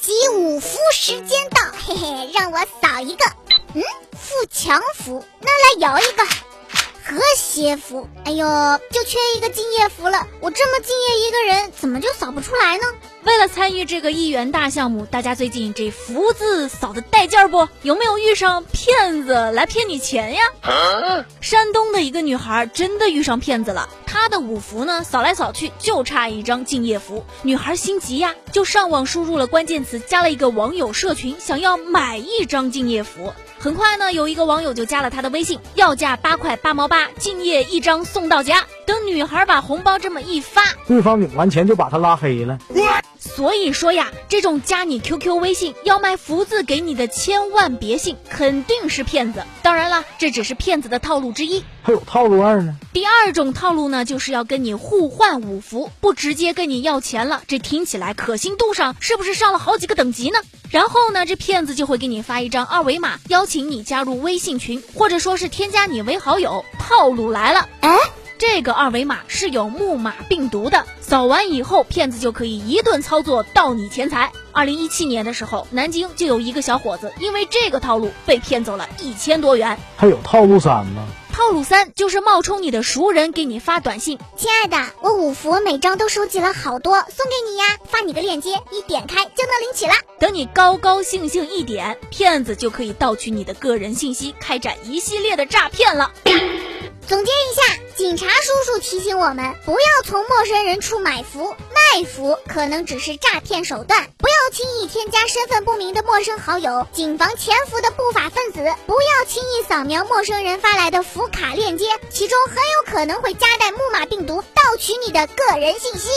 集五福时间到，嘿嘿，让我扫一个。嗯，富强福，那来摇一个。和谐福，哎呦，就缺一个敬业福了。我这么敬业一个人，怎么就扫不出来呢？为了参与这个一元大项目，大家最近这福字扫的带劲儿不？有没有遇上骗子来骗你钱呀？山东的一个女孩真的遇上骗子了，她的五福呢扫来扫去就差一张敬业福，女孩心急呀，就上网输入了关键词，加了一个网友社群，想要买一张敬业福。很快呢，有一个网友就加了他的微信，要价八块八毛八，敬业一张送到家。等女孩把红包这么一发，对方领完钱就把他拉黑了。所以说呀，这种加你 QQ 微信要卖福字给你的，千万别信，肯定是骗子。当然了，这只是骗子的套路之一，还有套路二呢。第二种套路呢，就是要跟你互换五福，不直接跟你要钱了，这听起来可信度上是不是上了好几个等级呢？然后呢，这骗子就会给你发一张二维码，邀请你加入微信群，或者说是添加你为好友。套路来了，哎。这个二维码是有木马病毒的，扫完以后，骗子就可以一顿操作盗你钱财。二零一七年的时候，南京就有一个小伙子因为这个套路被骗走了一千多元。还有套路三吗？套路三就是冒充你的熟人给你发短信：“亲爱的，我五福每张都收集了好多，送给你呀，发你个链接，一点开就能领取了。”等你高高兴兴一点，骗子就可以盗取你的个人信息，开展一系列的诈骗了。总结一下，警察叔叔提醒我们，不要从陌生人处买符、卖符，可能只是诈骗手段。不要轻易添加身份不明的陌生好友，谨防潜伏的不法分子。不要轻易扫描陌生人发来的福卡链接，其中很有可能会夹带木马病毒，盗取你的个人信息。